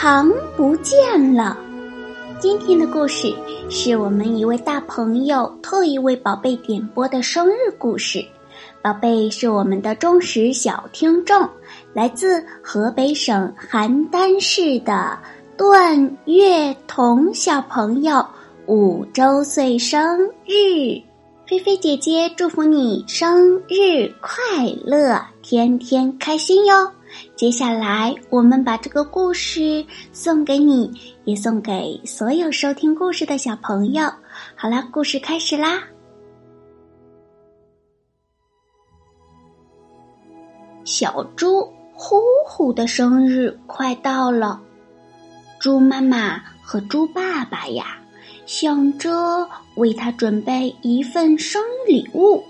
糖不见了。今天的故事是我们一位大朋友特意为宝贝点播的生日故事。宝贝是我们的忠实小听众，来自河北省邯郸市的段月彤小朋友，五周岁生日，菲菲姐姐祝福你生日快乐，天天开心哟。接下来，我们把这个故事送给你，也送给所有收听故事的小朋友。好了，故事开始啦！小猪呼呼的生日快到了，猪妈妈和猪爸爸呀，想着为他准备一份生日礼物。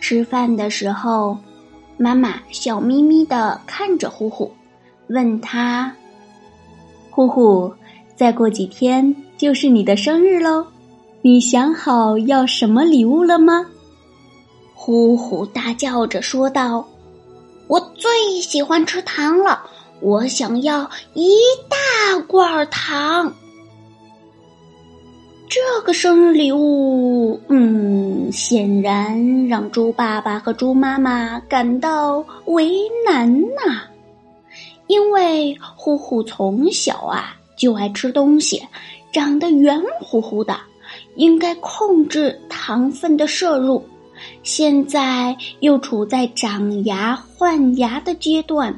吃饭的时候。妈妈笑眯眯的看着呼呼，问他：“呼呼，再过几天就是你的生日喽，你想好要什么礼物了吗？”呼呼大叫着说道：“我最喜欢吃糖了，我想要一大罐糖。”这个生日礼物，嗯，显然让猪爸爸和猪妈妈感到为难呐。因为呼呼从小啊就爱吃东西，长得圆乎乎的，应该控制糖分的摄入。现在又处在长牙换牙的阶段，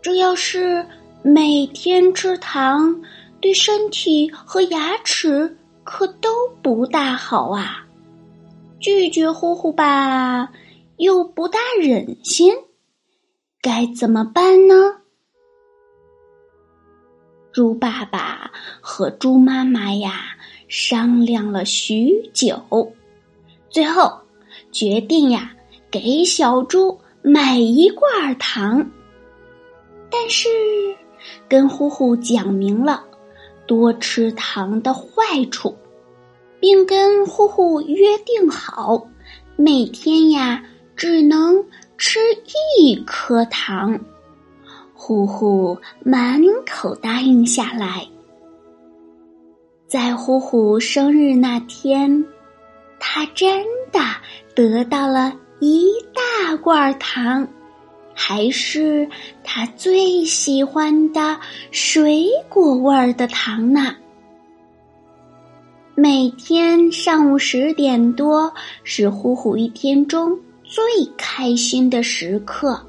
这要是每天吃糖，对身体和牙齿。可都不大好啊！拒绝呼呼吧，又不大忍心，该怎么办呢？猪爸爸和猪妈妈呀商量了许久，最后决定呀给小猪买一罐糖，但是跟呼呼讲明了。多吃糖的坏处，并跟呼呼约定好，每天呀只能吃一颗糖。呼呼满口答应下来。在呼呼生日那天，他真的得到了一大罐糖。还是他最喜欢的水果味儿的糖呢。每天上午十点多是呼呼一天中最开心的时刻，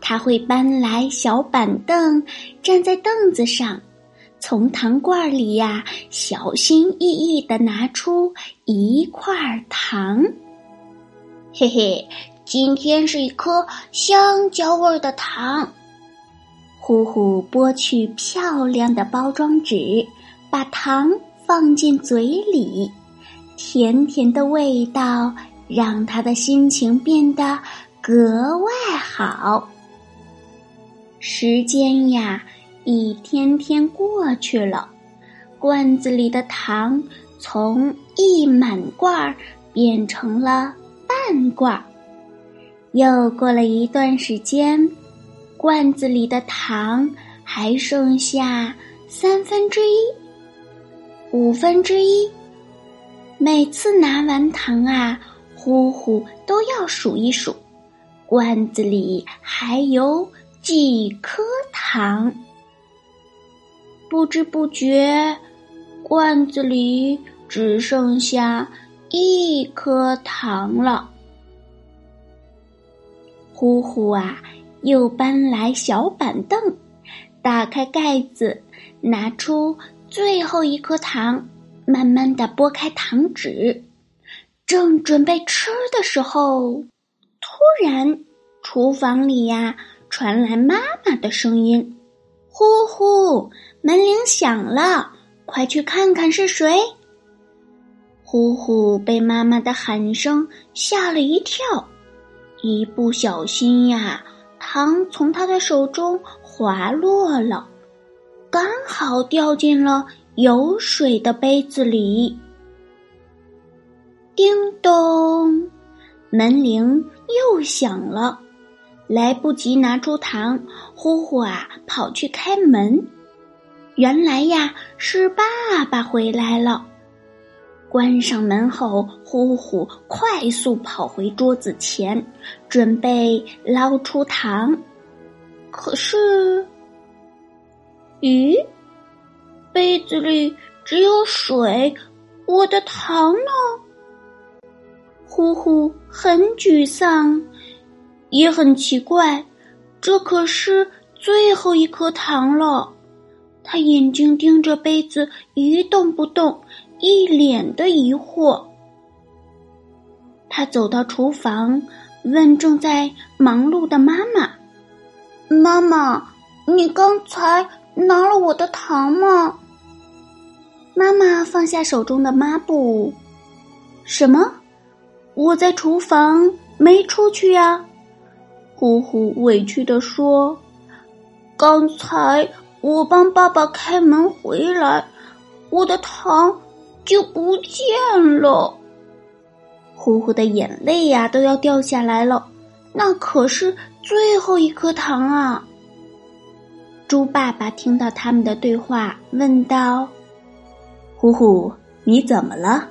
他会搬来小板凳，站在凳子上，从糖罐里呀小心翼翼的拿出一块糖，嘿嘿。今天是一颗香蕉味的糖。呼呼剥去漂亮的包装纸，把糖放进嘴里，甜甜的味道让他的心情变得格外好。时间呀，一天天过去了，罐子里的糖从一满罐变成了半罐儿。又过了一段时间，罐子里的糖还剩下三分之一、五分之一。每次拿完糖啊，呼呼都要数一数，罐子里还有几颗糖。不知不觉，罐子里只剩下一颗糖了。呼呼啊，又搬来小板凳，打开盖子，拿出最后一颗糖，慢慢的剥开糖纸，正准备吃的时候，突然，厨房里呀传来妈妈的声音：“呼呼，门铃响了，快去看看是谁。”呼呼被妈妈的喊声吓了一跳，一不小心呀，糖从他的手中滑落了。刚好掉进了有水的杯子里。叮咚，门铃又响了，来不及拿出糖，呼呼啊，跑去开门。原来呀，是爸爸回来了。关上门后，呼呼快速跑回桌子前，准备捞出糖。可是。咦，杯子里只有水，我的糖呢？呼呼很沮丧，也很奇怪，这可是最后一颗糖了。他眼睛盯着杯子，一动不动，一脸的疑惑。他走到厨房，问正在忙碌的妈妈：“妈妈，你刚才？”拿了我的糖吗？妈妈放下手中的抹布。什么？我在厨房没出去呀。呼呼委屈的说：“刚才我帮爸爸开门回来，我的糖就不见了。”呼呼的眼泪呀都要掉下来了，那可是最后一颗糖啊！猪爸爸听到他们的对话，问道：“呼呼，你怎么了？”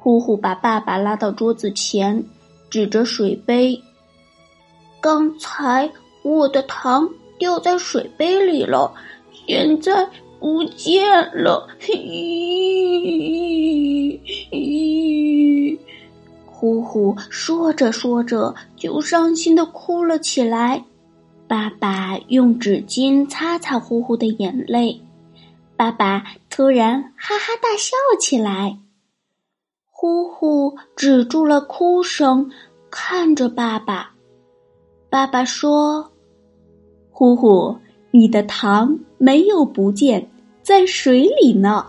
呼呼把爸爸拉到桌子前，指着水杯：“刚才我的糖掉在水杯里了，现在不见了。”呼呼说着说着，就伤心的哭了起来。爸爸用纸巾擦擦呼呼的眼泪，爸爸突然哈哈大笑起来。呼呼止住了哭声，看着爸爸。爸爸说：“呼呼，你的糖没有不见，在水里呢。”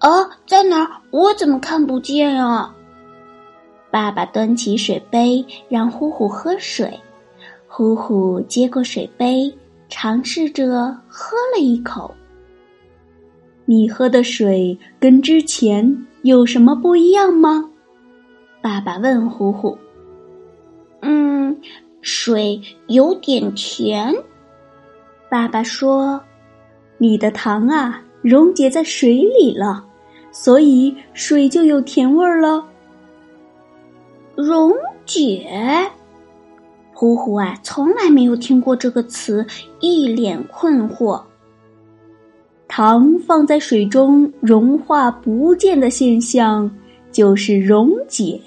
啊，在哪儿？我怎么看不见啊？爸爸端起水杯，让呼呼喝水。呼呼接过水杯，尝试着喝了一口。你喝的水跟之前有什么不一样吗？爸爸问呼呼。嗯，水有点甜。爸爸说：“你的糖啊，溶解在水里了，所以水就有甜味儿了。”溶解。呼呼啊，从来没有听过这个词，一脸困惑。糖放在水中融化不见的现象，就是溶解。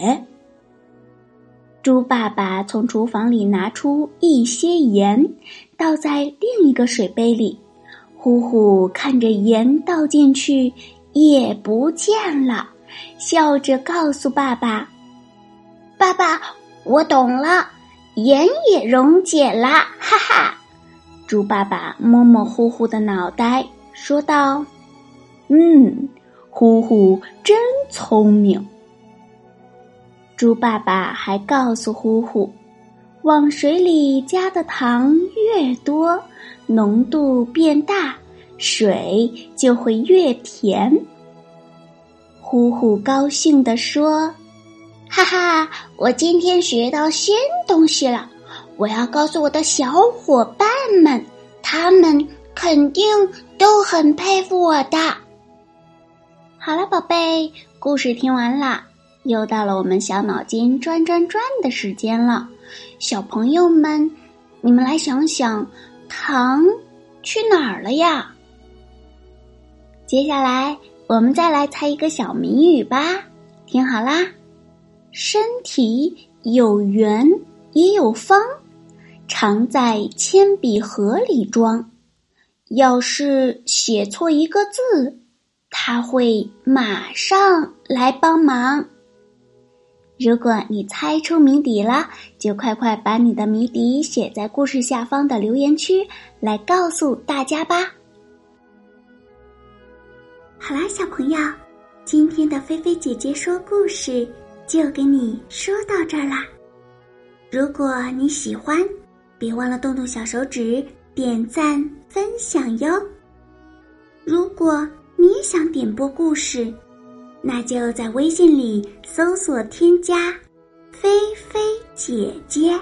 猪爸爸从厨房里拿出一些盐，倒在另一个水杯里。呼呼看着盐倒进去也不见了，笑着告诉爸爸：“爸爸，我懂了。”盐也溶解了，哈哈！猪爸爸摸摸呼呼的脑袋，说道：“嗯，呼呼真聪明。”猪爸爸还告诉呼呼，往水里加的糖越多，浓度变大，水就会越甜。呼呼高兴地说。哈哈，我今天学到新东西了，我要告诉我的小伙伴们，他们肯定都很佩服我的。好了，宝贝，故事听完了，又到了我们小脑筋转转转的时间了。小朋友们，你们来想想，糖去哪儿了呀？接下来我们再来猜一个小谜语吧，听好啦。身体有圆也有方，常在铅笔盒里装，要是写错一个字，他会马上来帮忙。如果你猜出谜底了，就快快把你的谜底写在故事下方的留言区，来告诉大家吧。好啦，小朋友，今天的菲菲姐姐说故事就给你说到这儿啦。如果你喜欢，别忘了动动小手指点赞分享哟。如果你也想点播故事，那就在微信里搜索添加“菲菲姐姐”。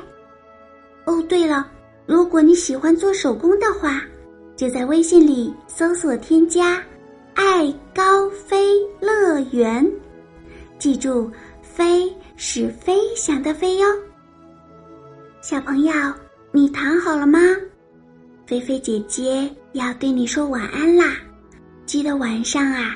哦，对了，如果你喜欢做手工的话，就在微信里搜索添加“爱高飞乐园”。记住，“飞”是飞翔的“飞”哟。小朋友，你躺好了吗？菲菲姐姐要对你说晚安啦！记得晚上啊。